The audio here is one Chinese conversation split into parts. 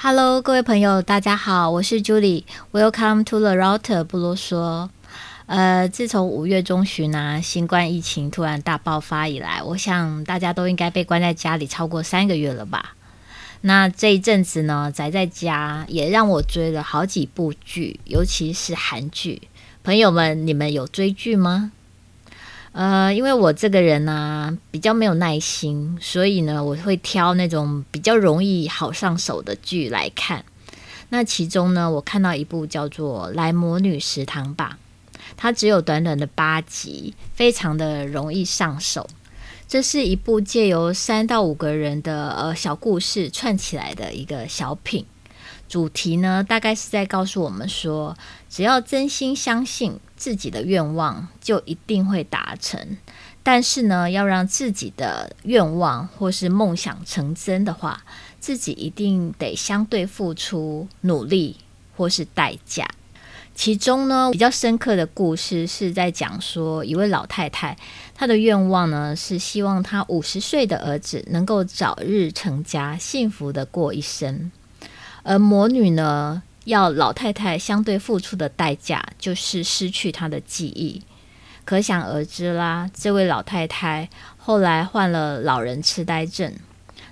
Hello，各位朋友，大家好，我是 Julie。Welcome to the Router 不啰嗦。呃，自从五月中旬呢、啊，新冠疫情突然大爆发以来，我想大家都应该被关在家里超过三个月了吧？那这一阵子呢，宅在家也让我追了好几部剧，尤其是韩剧。朋友们，你们有追剧吗？呃，因为我这个人呢、比较没有耐心，所以呢，我会挑那种比较容易好上手的剧来看。那其中呢，我看到一部叫做《来魔女食堂吧》，它只有短短的八集，非常的容易上手。这是一部借由三到五个人的呃小故事串起来的一个小品。主题呢，大概是在告诉我们说，只要真心相信自己的愿望，就一定会达成。但是呢，要让自己的愿望或是梦想成真的话，自己一定得相对付出努力或是代价。其中呢，比较深刻的故事是在讲说，一位老太太，她的愿望呢是希望她五十岁的儿子能够早日成家，幸福的过一生。而魔女呢，要老太太相对付出的代价就是失去她的记忆，可想而知啦。这位老太太后来患了老人痴呆症。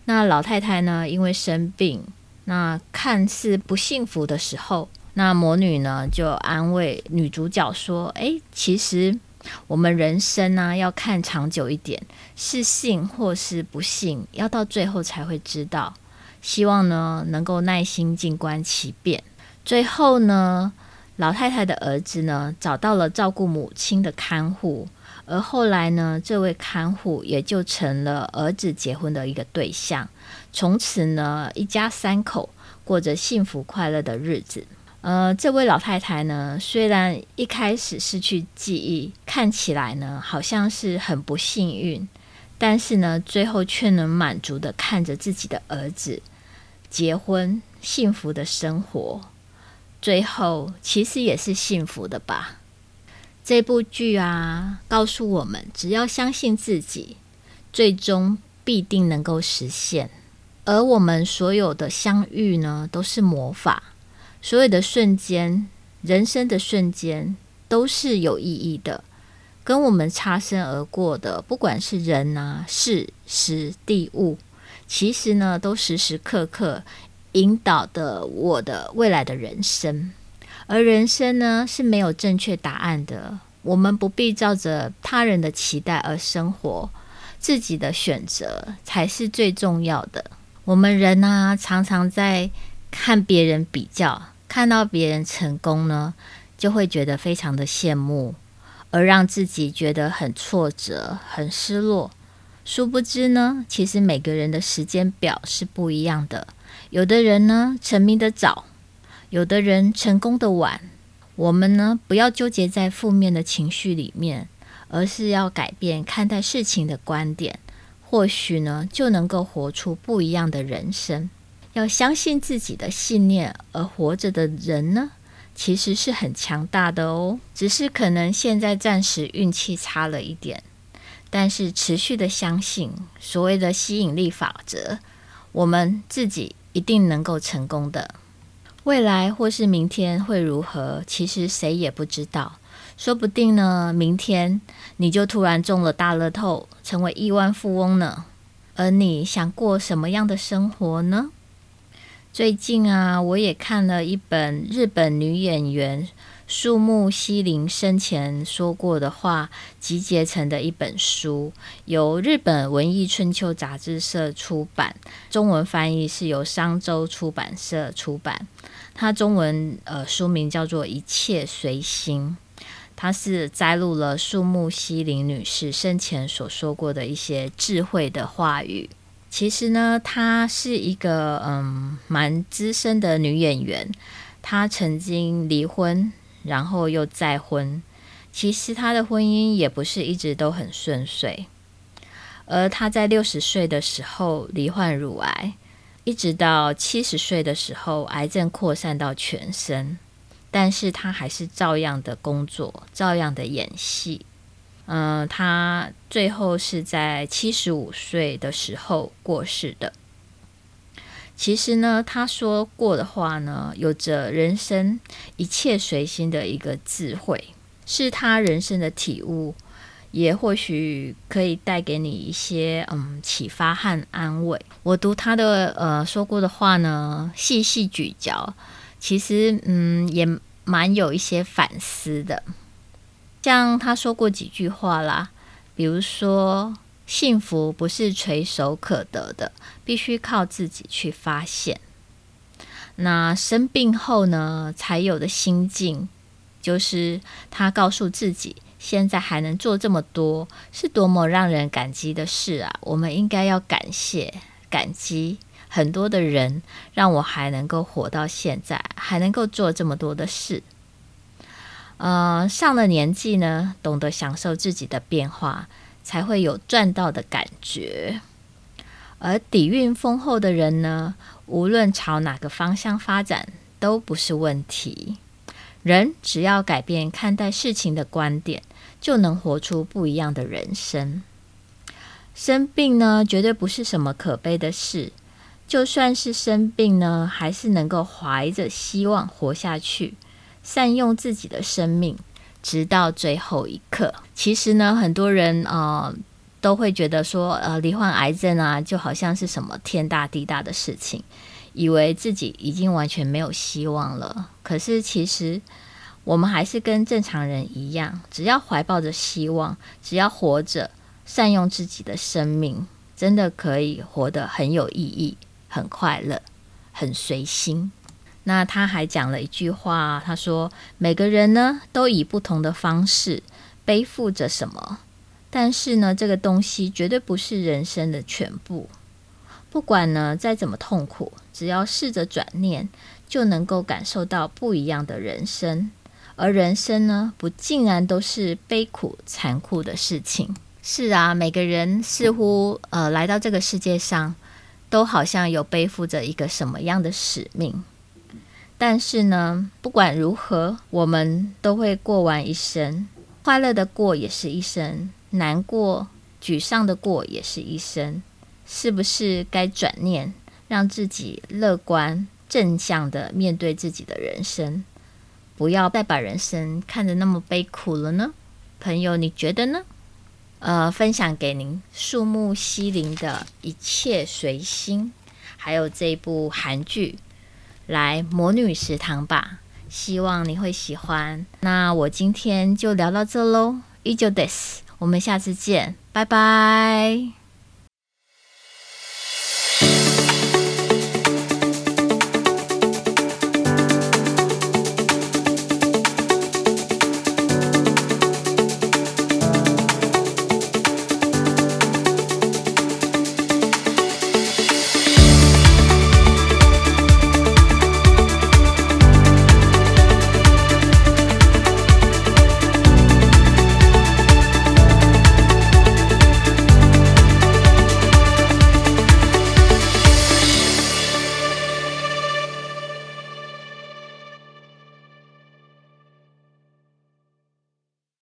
那老太太呢，因为生病，那看似不幸福的时候，那魔女呢就安慰女主角说：“诶，其实我们人生呢，要看长久一点，是幸或是不幸，要到最后才会知道。”希望呢能够耐心静观其变。最后呢，老太太的儿子呢找到了照顾母亲的看护，而后来呢，这位看护也就成了儿子结婚的一个对象。从此呢，一家三口过着幸福快乐的日子。呃，这位老太太呢，虽然一开始失去记忆，看起来呢好像是很不幸运，但是呢，最后却能满足地看着自己的儿子。结婚，幸福的生活，最后其实也是幸福的吧。这部剧啊，告诉我们，只要相信自己，最终必定能够实现。而我们所有的相遇呢，都是魔法。所有的瞬间，人生的瞬间，都是有意义的。跟我们擦身而过的，不管是人啊、事、时、地、物。其实呢，都时时刻刻引导的我的未来的人生，而人生呢是没有正确答案的。我们不必照着他人的期待而生活，自己的选择才是最重要的。我们人呢，常常在看别人比较，看到别人成功呢，就会觉得非常的羡慕，而让自己觉得很挫折、很失落。殊不知呢，其实每个人的时间表是不一样的。有的人呢，成名的早，有的人成功的晚。我们呢，不要纠结在负面的情绪里面，而是要改变看待事情的观点。或许呢，就能够活出不一样的人生。要相信自己的信念，而活着的人呢，其实是很强大的哦。只是可能现在暂时运气差了一点。但是持续的相信所谓的吸引力法则，我们自己一定能够成功的。未来或是明天会如何，其实谁也不知道。说不定呢，明天你就突然中了大乐透，成为亿万富翁呢。而你想过什么样的生活呢？最近啊，我也看了一本日本女演员。树木希林生前说过的话集结成的一本书，由日本文艺春秋杂志社出版，中文翻译是由商周出版社出版。它中文呃书名叫做《一切随心》，它是摘录了树木希林女士生前所说过的一些智慧的话语。其实呢，她是一个嗯蛮资深的女演员，她曾经离婚。然后又再婚，其实他的婚姻也不是一直都很顺遂。而他在六十岁的时候罹患乳癌，一直到七十岁的时候，癌症扩散到全身，但是他还是照样的工作，照样的演戏。嗯、他最后是在七十五岁的时候过世的。其实呢，他说过的话呢，有着人生一切随心的一个智慧，是他人生的体悟，也或许可以带给你一些嗯启发和安慰。我读他的呃说过的话呢，细细咀嚼，其实嗯也蛮有一些反思的。像他说过几句话啦，比如说。幸福不是垂手可得的，必须靠自己去发现。那生病后呢，才有的心境，就是他告诉自己，现在还能做这么多，是多么让人感激的事啊！我们应该要感谢、感激很多的人，让我还能够活到现在，还能够做这么多的事。呃，上了年纪呢，懂得享受自己的变化。才会有赚到的感觉，而底蕴丰厚的人呢，无论朝哪个方向发展都不是问题。人只要改变看待事情的观点，就能活出不一样的人生。生病呢，绝对不是什么可悲的事。就算是生病呢，还是能够怀着希望活下去，善用自己的生命。直到最后一刻，其实呢，很多人呃都会觉得说，呃，罹患癌症啊，就好像是什么天大地大的事情，以为自己已经完全没有希望了。可是其实我们还是跟正常人一样，只要怀抱着希望，只要活着，善用自己的生命，真的可以活得很有意义、很快乐、很随心。那他还讲了一句话，他说：“每个人呢，都以不同的方式背负着什么，但是呢，这个东西绝对不是人生的全部。不管呢再怎么痛苦，只要试着转念，就能够感受到不一样的人生。而人生呢，不竟然都是悲苦残酷的事情。是啊，每个人似乎呃来到这个世界上，都好像有背负着一个什么样的使命。”但是呢，不管如何，我们都会过完一生，快乐的过也是一生，难过、沮丧的过也是一生。是不是该转念，让自己乐观、正向的面对自己的人生，不要再把人生看得那么悲苦了呢？朋友，你觉得呢？呃，分享给您，树木希林的一切随心，还有这部韩剧。来魔女食堂吧，希望你会喜欢。那我今天就聊到这喽，依旧 this，。我们下次见，拜拜。